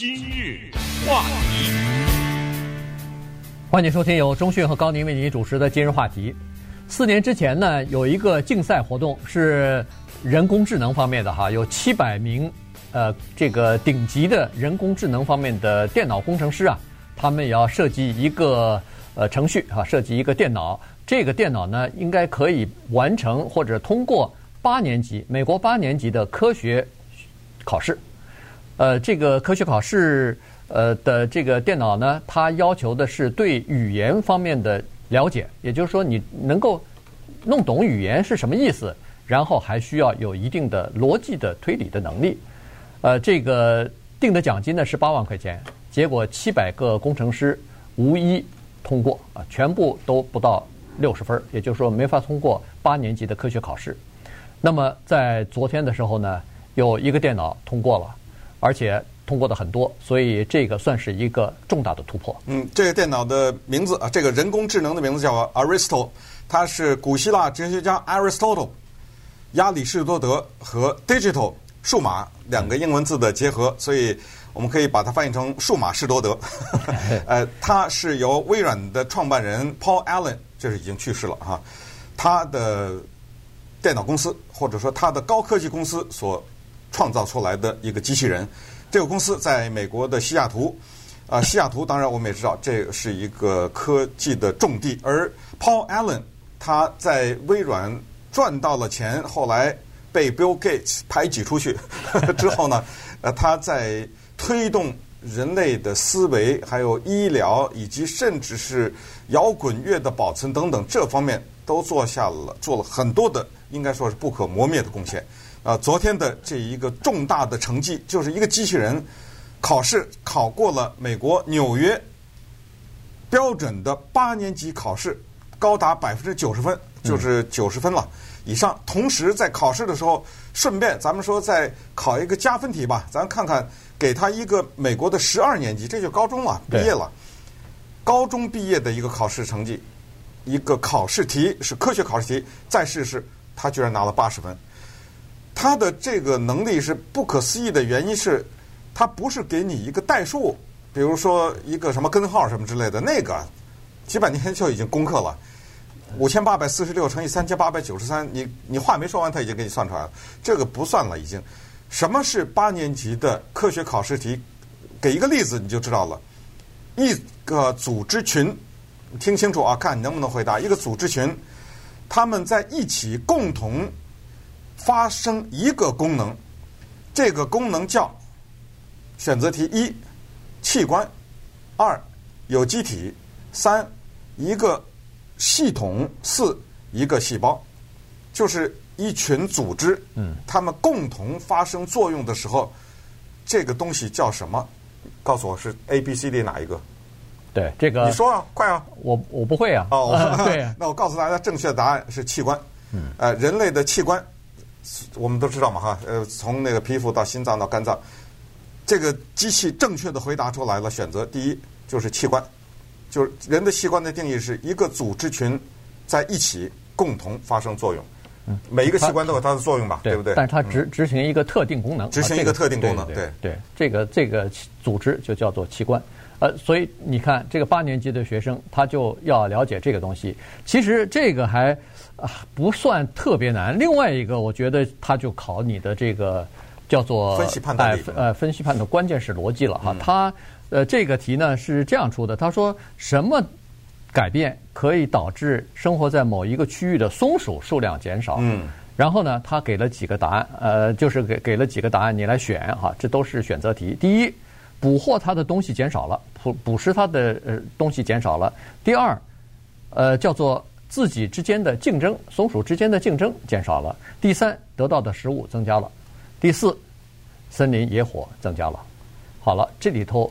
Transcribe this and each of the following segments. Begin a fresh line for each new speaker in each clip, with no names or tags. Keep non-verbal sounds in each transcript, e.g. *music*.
今日话题，
欢迎收听由中讯和高宁为您主持的今日话题。四年之前呢，有一个竞赛活动是人工智能方面的哈，有七百名呃这个顶级的人工智能方面的电脑工程师啊，他们也要设计一个呃程序啊，设计一个电脑。这个电脑呢，应该可以完成或者通过八年级美国八年级的科学考试。呃，这个科学考试，呃的这个电脑呢，它要求的是对语言方面的了解，也就是说你能够弄懂语言是什么意思，然后还需要有一定的逻辑的推理的能力。呃，这个定的奖金呢是八万块钱，结果七百个工程师无一通过啊，全部都不到六十分，也就是说没法通过八年级的科学考试。那么在昨天的时候呢，有一个电脑通过了。而且通过的很多，所以这个算是一个重大的突破。
嗯，这个电脑的名字啊，这个人工智能的名字叫 Aristo，它是古希腊哲学家 Aristotle、亚里士多德和 digital 数码两个英文字的结合，所以我们可以把它翻译成数码士多德。*laughs* 呃，它是由微软的创办人 Paul Allen，就是已经去世了哈，他的电脑公司或者说他的高科技公司所。创造出来的一个机器人，这个公司在美国的西雅图，啊、西雅图当然我们也知道，这是一个科技的重地。而 Paul Allen 他在微软赚到了钱，后来被 Bill Gates 排挤出去 *laughs* 之后呢，呃，他在推动人类的思维，还有医疗，以及甚至是摇滚乐的保存等等这方面，都做下了做了很多的，应该说是不可磨灭的贡献。啊，昨天的这一个重大的成绩，就是一个机器人考试考过了美国纽约标准的八年级考试，高达百分之九十分，就是九十分了以上。同时在考试的时候，顺便咱们说再考一个加分题吧，咱看看给他一个美国的十二年级，这就高中了，毕业了，高中毕业的一个考试成绩，一个考试题是科学考试题，再试试，他居然拿了八十分。他的这个能力是不可思议的原因是，他不是给你一个代数，比如说一个什么根号什么之类的，那个几百年前就已经攻克了，五千八百四十六乘以三千八百九十三，你你话没说完，他已经给你算出来了，这个不算了，已经。什么是八年级的科学考试题？给一个例子你就知道了。一个组织群，听清楚啊，看你能不能回答。一个组织群，他们在一起共同。发生一个功能，这个功能叫选择题一：器官；二：有机体；三：一个系统；四：一个细胞。就是一群组织，嗯，他们共同发生作用的时候，这个东西叫什么？告诉我是 A、B、C、D 哪一个？
对，这个
你说啊，快啊！
我我不会啊。
哦，*laughs*
对，
那我告诉大家，正确的答案是器官。嗯，呃，人类的器官。我们都知道嘛，哈，呃，从那个皮肤到心脏到肝脏，这个机器正确的回答出来了，选择第一就是器官，就是人的器官的定义是一个组织群在一起共同发生作用，嗯，每一个器官都有它的作用吧，对不对？
但是它执执行一个特定功能，
执行一个特定功能，对
对，这个这个组织就叫做器官，呃，所以你看这个八年级的学生他就要了解这个东西，其实这个还。啊，不算特别难。另外一个，我觉得他就考你的这个叫做
分析判断力，
呃，分析判断，关键是逻辑了哈。他呃，这个题呢是这样出的，他说什么改变可以导致生活在某一个区域的松鼠数量减少？嗯，然后呢，他给了几个答案，呃，就是给给了几个答案，你来选哈。这都是选择题。第一，捕获它的东西减少了，捕捕食它的呃东西减少了。第二，呃，叫做。自己之间的竞争，松鼠之间的竞争减少了。第三，得到的食物增加了。第四，森林野火增加了。好了，这里头，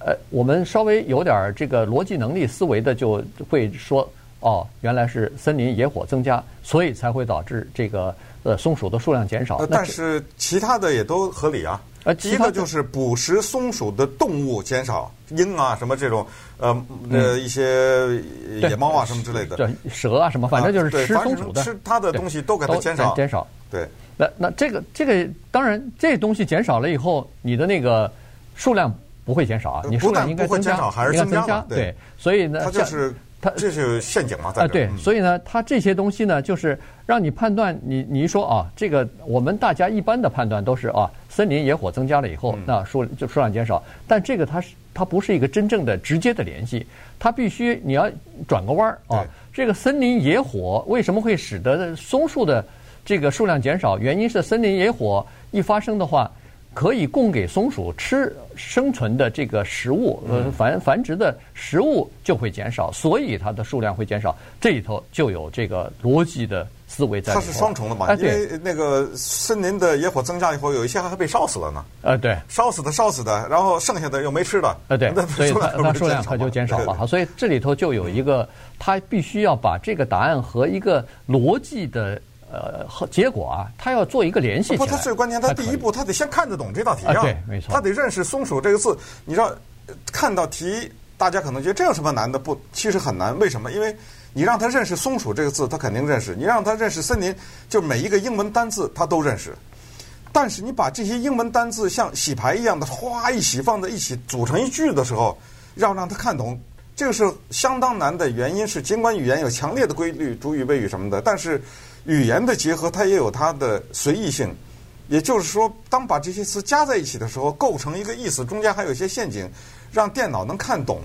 呃，我们稍微有点这个逻辑能力思维的，就会说，哦，原来是森林野火增加，所以才会导致这个呃松鼠的数量减少。
呃，但是其他的也都合理啊。呃，第一个就是捕食松鼠的动物减少，鹰啊什么这种，呃呃一些野猫啊什么之类的，
对蛇啊什么，反正就是吃松鼠的，
吃它的东西都给它减少，
减少。
对，
那那这个这个当然这东西减少了以后，你的那个数量不会减少啊，你数量应该增加，
还是增加？
对，所以呢，
它就是它这是陷阱嘛，
啊，对，所以呢，它这些东西呢，就是让你判断，你你一说啊，这个我们大家一般的判断都是啊，森林野火增加了以后，那数就数量减少，但这个它是它不是一个真正的直接的联系，它必须你要转个弯儿啊，这个森林野火为什么会使得松树的这个数量减少？原因是森林野火一发生的话。可以供给松鼠吃生存的这个食物，呃，繁繁殖的食物就会减少，所以它的数量会减少。这里头就有这个逻辑的思维在。
它是双重的嘛？因为那个森林的野火增加以后，有一些还被烧死了呢。
呃，对，
烧死的烧死的，然后剩下的又没吃的。
呃，对，*laughs* 所以它它数量它就减少了哈。所以这里头就有一个，它必须要把这个答案和一个逻辑的。呃，结果啊，他要做一个联系。
不，他最关键，他第一步他得先看得懂这道题啊。
对，没错。
他得认识“松鼠”这个字。你知道，看到题，大家可能觉得这有什么难的？不，其实很难。为什么？因为你让他认识“松鼠”这个字，他肯定认识；你让他认识森林，就每一个英文单字他都认识。但是你把这些英文单字像洗牌一样的哗一洗放在一起组成一句的时候，要让他看懂，这个是相当难的。原因是，尽管语言有强烈的规律，主语、谓语什么的，但是。语言的结合，它也有它的随意性，也就是说，当把这些词加在一起的时候，构成一个意思，中间还有一些陷阱，让电脑能看懂，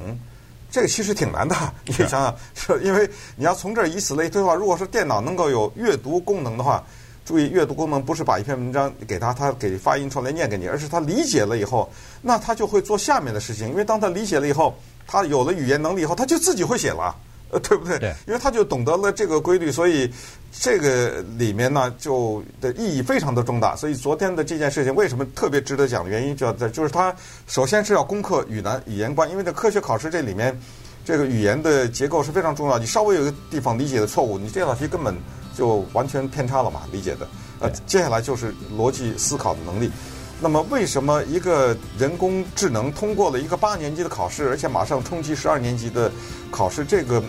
这个其实挺难的。你想想，是因为你要从这儿以此类推的话，如果说电脑能够有阅读功能的话，注意阅读功能不是把一篇文章给他，他给发音出来念给你，而是他理解了以后，那他就会做下面的事情，因为当他理解了以后，他有了语言能力以后，他就自己会写了。呃，对不对？
对，
因为他就懂得了这个规律，所以这个里面呢，就的意义非常的重大。所以昨天的这件事情为什么特别值得讲的原因，就要在就是他首先是要攻克语难语言关，因为在科学考试这里面，这个语言的结构是非常重要。你稍微有一个地方理解的错误，你这道题根本就完全偏差了嘛，理解的。呃，接下来就是逻辑思考的能力。那么，为什么一个人工智能通过了一个八年级的考试，而且马上冲击十二年级的考试？这个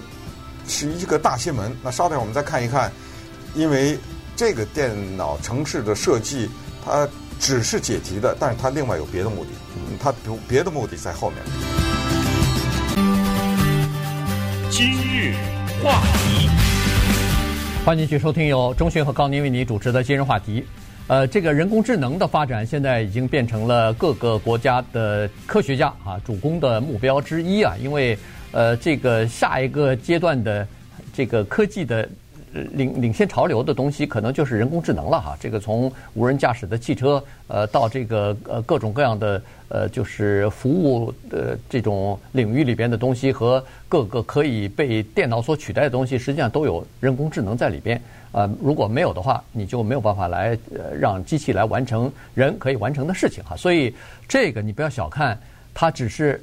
是一个大新闻。那稍等，我们再看一看，因为这个电脑城市的设计，它只是解题的，但是它另外有别的目的，它有别的目的在后面。
今日话题，
欢迎继续收听由钟迅和高宁为你主持的今日话题。呃，这个人工智能的发展现在已经变成了各个国家的科学家啊主攻的目标之一啊，因为呃，这个下一个阶段的这个科技的。领领先潮流的东西，可能就是人工智能了哈。这个从无人驾驶的汽车，呃，到这个呃各种各样的呃，就是服务的这种领域里边的东西，和各个可以被电脑所取代的东西，实际上都有人工智能在里边。呃，如果没有的话，你就没有办法来呃让机器来完成人可以完成的事情哈。所以这个你不要小看，它只是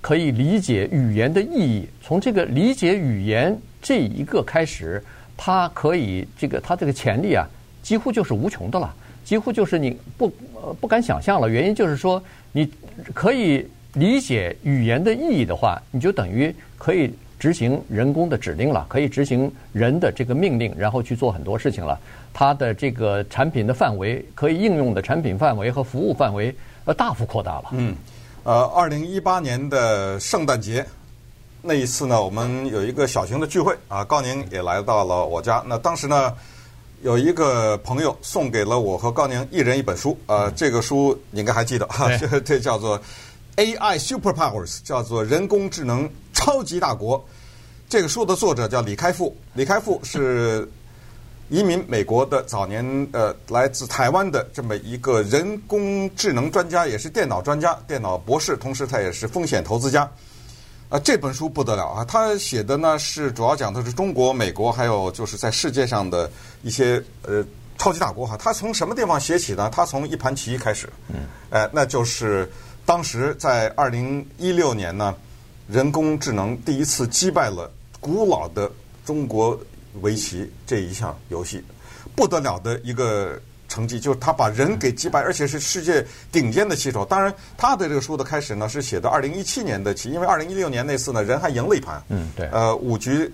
可以理解语言的意义。从这个理解语言这一个开始。它可以这个，它这个潜力啊，几乎就是无穷的了，几乎就是你不呃不敢想象了。原因就是说，你可以理解语言的意义的话，你就等于可以执行人工的指令了，可以执行人的这个命令，然后去做很多事情了。它的这个产品的范围，可以应用的产品范围和服务范围，呃，大幅扩大了。
嗯，呃，二零一八年的圣诞节。那一次呢，我们有一个小型的聚会啊，高宁也来到了我家。那当时呢，有一个朋友送给了我和高宁一人一本书，呃，这个书你应该还记得哈，这 *laughs* 这叫做 AI Superpowers，叫做人工智能超级大国。这个书的作者叫李开复，李开复是移民美国的早年呃来自台湾的这么一个人工智能专家，也是电脑专家、电脑博士，同时他也是风险投资家。啊，这本书不得了啊！他写的呢是主要讲的是中国、美国，还有就是在世界上的一些呃超级大国哈。他从什么地方写起呢？他从一盘棋开始，嗯，哎，那就是当时在二零一六年呢，人工智能第一次击败了古老的中国围棋这一项游戏，不得了的一个。成绩就是他把人给击败，而且是世界顶尖的棋手。当然，他的这个书的开始呢是写的二零一七年的棋，因为二零一六年那次呢人还赢了一盘，
嗯，对，
呃，五局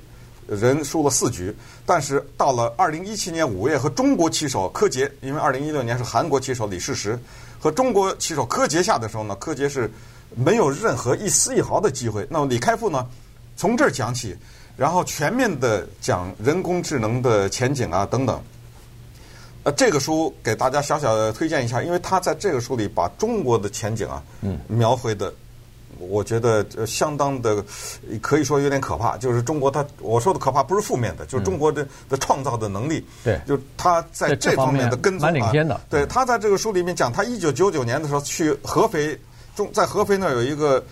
人输了四局。但是到了二零一七年五月和中国棋手柯洁，因为二零一六年是韩国棋手李世石和中国棋手柯洁下的时候呢，柯洁是没有任何一丝一毫的机会。那么李开复呢，从这儿讲起，然后全面的讲人工智能的前景啊等等。呃，这个书给大家小小的推荐一下，因为他在这个书里把中国的前景啊，嗯，描绘的，我觉得相当的可以说有点可怕。就是中国，他我说的可怕不是负面的，就是中国的的创造的能力，
对，
就他在这方面的跟踪啊，
蛮领先的。
对，他在这个书里面讲，他一九九九年的时候去合肥，中在合肥那儿有一个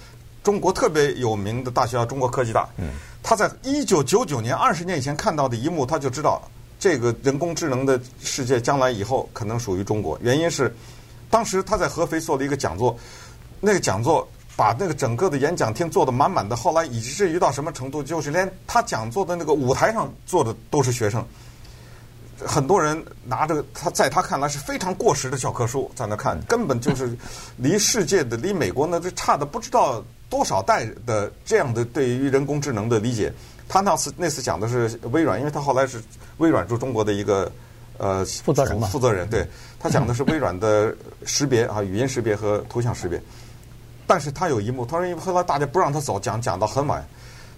中国特别有名的大学，叫中国科技大。嗯，他在一九九九年二十年以前看到的一幕，他就知道。这个人工智能的世界将来以后可能属于中国，原因是当时他在合肥做了一个讲座，那个讲座把那个整个的演讲厅坐得满满的，后来以至于到什么程度，就是连他讲座的那个舞台上坐的都是学生，很多人拿着他在他看来是非常过时的教科书在那看，根本就是离世界的离美国那就差的不知道多少代的这样的对于人工智能的理解。他那次那次讲的是微软，因为他后来是微软驻中国的一个呃
负责人嘛，
负责人，对，他讲的是微软的识别啊，语音识别和图像识别。但是他有一幕，他说因为后来大家不让他走，讲讲到很晚。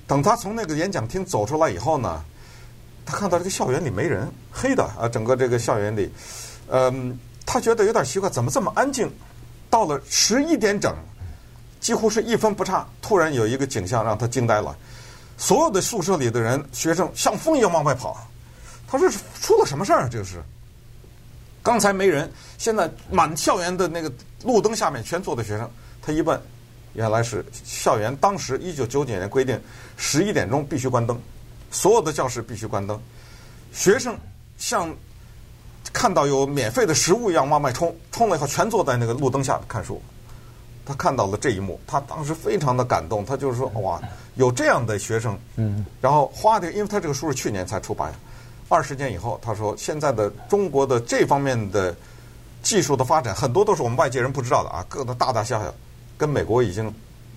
等他从那个演讲厅走出来以后呢，他看到这个校园里没人，黑的啊，整个这个校园里，嗯，他觉得有点奇怪，怎么这么安静？到了十一点整，几乎是一分不差，突然有一个景象让他惊呆了。所有的宿舍里的人，学生像风一样往外跑。他说：“出了什么事儿？这是刚才没人，现在满校园的那个路灯下面全坐的学生。”他一问，原来是校园当时一九九九年规定十一点钟必须关灯，所有的教室必须关灯。学生像看到有免费的食物一样往外冲，冲了以后全坐在那个路灯下看书。他看到了这一幕，他当时非常的感动。他就是说，哇，有这样的学生，嗯，然后花的，因为他这个书是去年才出版，二十年以后，他说现在的中国的这方面的技术的发展，很多都是我们外界人不知道的啊，各个大大小小，跟美国已经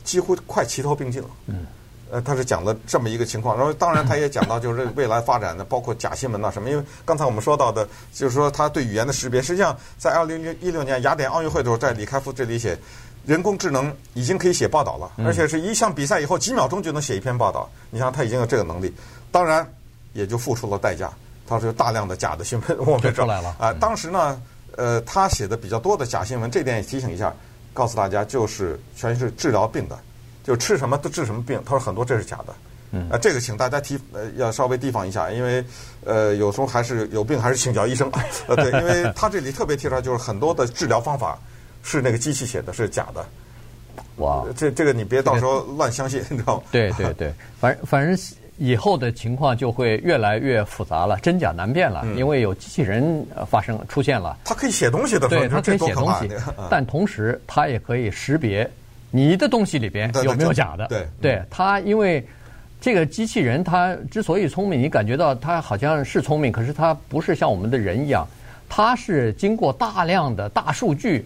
几乎快齐头并进了。嗯，呃，他是讲了这么一个情况，然后当然他也讲到就是未来发展的，包括假新闻啊什么。因为刚才我们说到的，就是说他对语言的识别，实际上在二零一六年雅典奥运会的时候，在李开复这里写。人工智能已经可以写报道了，而且是一项比赛以后几秒钟就能写一篇报道。你想他已经有这个能力，当然也就付出了代价。他说大量的假的新闻 *laughs* 我们
出来了
啊。当时呢，呃，他写的比较多的假新闻，这点也提醒一下，告诉大家就是全是治疗病的，就吃什么都治什么病。他说很多这是假的，嗯，啊，这个请大家提呃要稍微提防一下，因为呃有时候还是有病还是请教医生。呃，*laughs* 对，因为他这里特别提出来就是很多的治疗方法。是那个机器写的，是假的。哇，这这个你别到时候乱相信，你知道吗？
对对对，反正反正以后的情况就会越来越复杂了，真假难辨了，因为有机器人发生出现了。
它可以写东西的，
对，它可以写东西，但同时它也可以识别你的东西里边有没有假的。
对，
对，它因为这个机器人它之所以聪明，你感觉到它好像是聪明，可是它不是像我们的人一样，它是经过大量的大数据。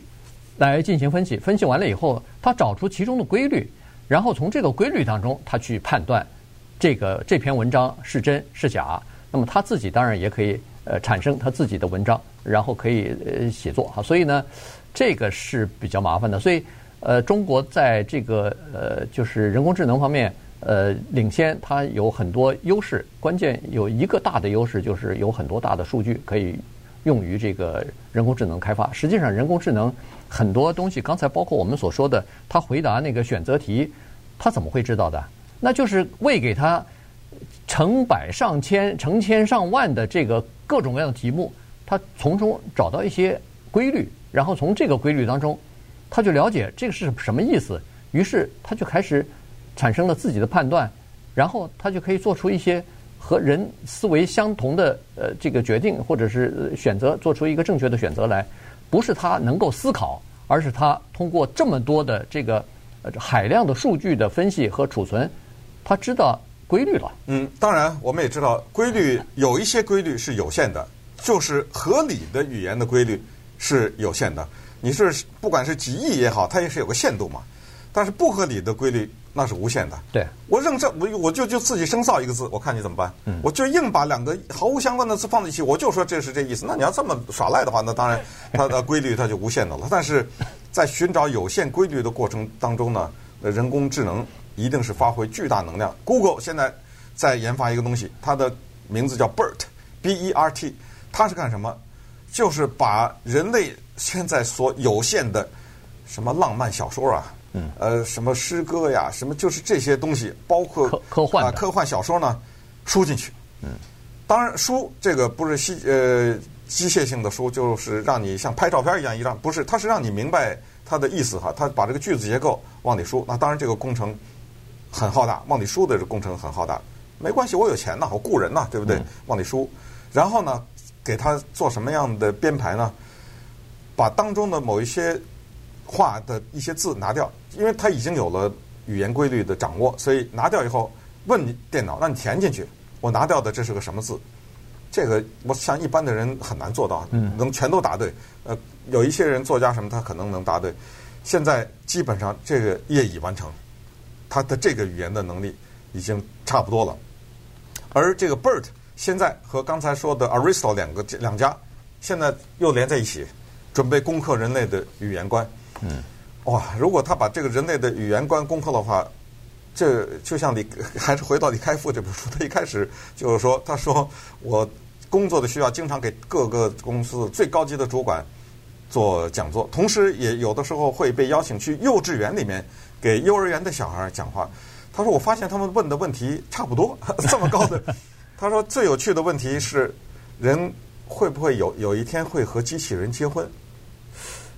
来进行分析，分析完了以后，他找出其中的规律，然后从这个规律当中，他去判断这个这篇文章是真是假。那么他自己当然也可以呃产生他自己的文章，然后可以呃写作哈。所以呢，这个是比较麻烦的。所以呃，中国在这个呃就是人工智能方面呃领先，它有很多优势。关键有一个大的优势就是有很多大的数据可以用于这个人工智能开发。实际上，人工智能。很多东西，刚才包括我们所说的，他回答那个选择题，他怎么会知道的？那就是喂给他成百上千、成千上万的这个各种各样的题目，他从中找到一些规律，然后从这个规律当中，他就了解这个是什么意思，于是他就开始产生了自己的判断，然后他就可以做出一些和人思维相同的呃这个决定，或者是选择做出一个正确的选择来。不是他能够思考，而是他通过这么多的这个海量的数据的分析和储存，他知道规律了。
嗯，当然我们也知道规律有一些规律是有限的，就是合理的语言的规律是有限的。你是不管是几亿也好，它也是有个限度嘛。但是不合理的规律，那是无限的。
对，
我认这我我就就自己生造一个字，我看你怎么办。嗯，我就硬把两个毫无相关的字放在一起，我就说这是这意思。那你要这么耍赖的话，那当然 *laughs* 它的规律它就无限的了。但是在寻找有限规律的过程当中呢，人工智能一定是发挥巨大能量。Google 现在在研发一个东西，它的名字叫 BERT，B-E-R-T，它是干什么？就是把人类现在所有限的什么浪漫小说啊。嗯，呃，什么诗歌呀，什么就是这些东西，包括
科科幻
啊，科幻小说呢，输进去。嗯，当然输这个不是机呃机械性的输，就是让你像拍照片一样一张，不是，它是让你明白它的意思哈，它把这个句子结构往里输。那当然这个工程很浩大，往里输的这工程很浩大。没关系，我有钱呐，我雇人呐，对不对？嗯、往里输，然后呢，给他做什么样的编排呢？把当中的某一些。话的一些字拿掉，因为它已经有了语言规律的掌握，所以拿掉以后问你电脑，让你填进去。我拿掉的这是个什么字？这个我像一般的人很难做到，能全都答对。呃，有一些人作家什么他可能能答对。现在基本上这个业已完成，他的这个语言的能力已经差不多了。而这个 BERT 现在和刚才说的 Aristotle 两个两家现在又连在一起，准备攻克人类的语言关。嗯，哇！如果他把这个人类的语言观攻克的话，这就像李 *laughs* 还是回到李开复这本书，他一开始就是说，他说我工作的需要经常给各个公司最高级的主管做讲座，同时也有的时候会被邀请去幼稚园里面给幼儿园的小孩讲话。他说我发现他们问的问题差不多，*laughs* 这么高的。他说最有趣的问题是，人会不会有有一天会和机器人结婚？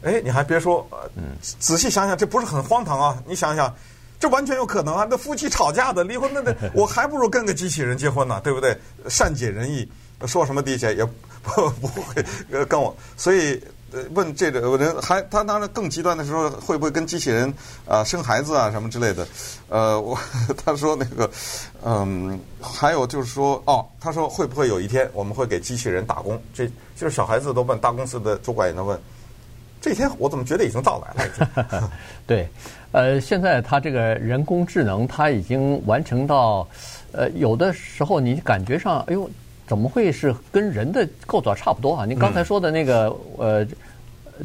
哎，你还别说，嗯，仔细想想，这不是很荒唐啊？你想想，这完全有可能啊！那夫妻吵架的离婚，那那 *laughs* 我还不如跟个机器人结婚呢，对不对？善解人意，说什么地界也不不会跟我。所以问这个人还他当然更极端的时候，会不会跟机器人啊生孩子啊什么之类的？呃，我 *laughs* 他说那个嗯，还有就是说哦，他说会不会有一天我们会给机器人打工？这就是小孩子都问，大公司的主管也能问。这一天我怎么觉得已经到来了？*laughs*
对，呃，现在它这个人工智能，它已经完成到，呃，有的时候你感觉上，哎呦，怎么会是跟人的构造差不多啊？你刚才说的那个，呃，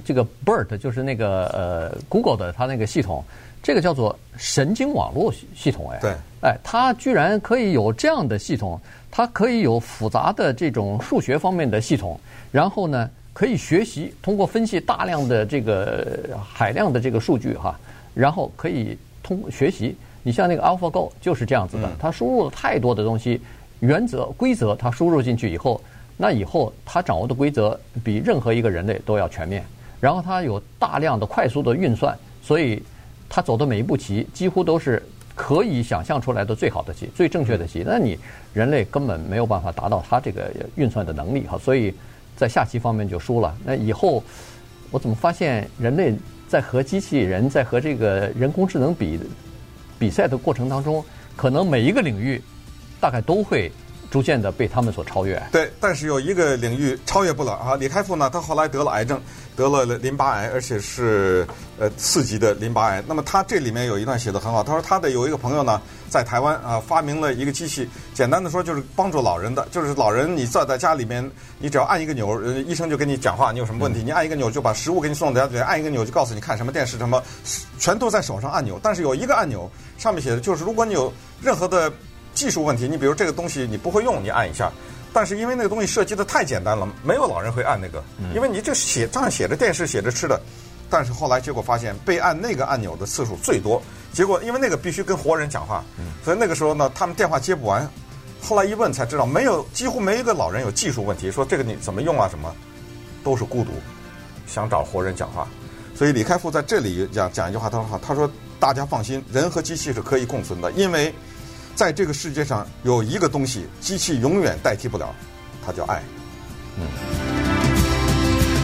这个 BERT 就是那个呃 Google 的它那个系统，这个叫做神经网络系系统，哎，
对，
哎，它居然可以有这样的系统，它可以有复杂的这种数学方面的系统，然后呢？可以学习，通过分析大量的这个海量的这个数据哈，然后可以通学习。你像那个 AlphaGo 就是这样子的，它输入了太多的东西，原则规则它输入进去以后，那以后它掌握的规则比任何一个人类都要全面。然后它有大量的快速的运算，所以它走的每一步棋几乎都是可以想象出来的最好的棋、最正确的棋。那你人类根本没有办法达到它这个运算的能力哈，所以。在下棋方面就输了。那以后，我怎么发现人类在和机器人在和这个人工智能比比赛的过程当中，可能每一个领域大概都会逐渐的被他们所超越。
对，但是有一个领域超越不了啊！李开复呢，他后来得了癌症，得了淋巴癌，而且是呃四级的淋巴癌。那么他这里面有一段写得很好，他说他的有一个朋友呢。在台湾啊，发明了一个机器，简单的说就是帮助老人的，就是老人你坐在家里面，你只要按一个钮，医生就跟你讲话，你有什么问题，你按一个钮就把食物给你送到家里，按一个钮就告诉你看什么电视什么，全都在手上按钮。但是有一个按钮上面写的就是，如果你有任何的技术问题，你比如这个东西你不会用，你按一下。但是因为那个东西设计的太简单了，没有老人会按那个，因为你这写上写着电视写着吃的。但是后来结果发现，被按那个按钮的次数最多。结果因为那个必须跟活人讲话，所以那个时候呢，他们电话接不完。后来一问才知道，没有几乎没一个老人有技术问题，说这个你怎么用啊？什么都是孤独，想找活人讲话。所以李开复在这里讲讲一句话，他说：“他说大家放心，人和机器是可以共存的，因为在这个世界上有一个东西，机器永远代替不了，它叫爱。”嗯。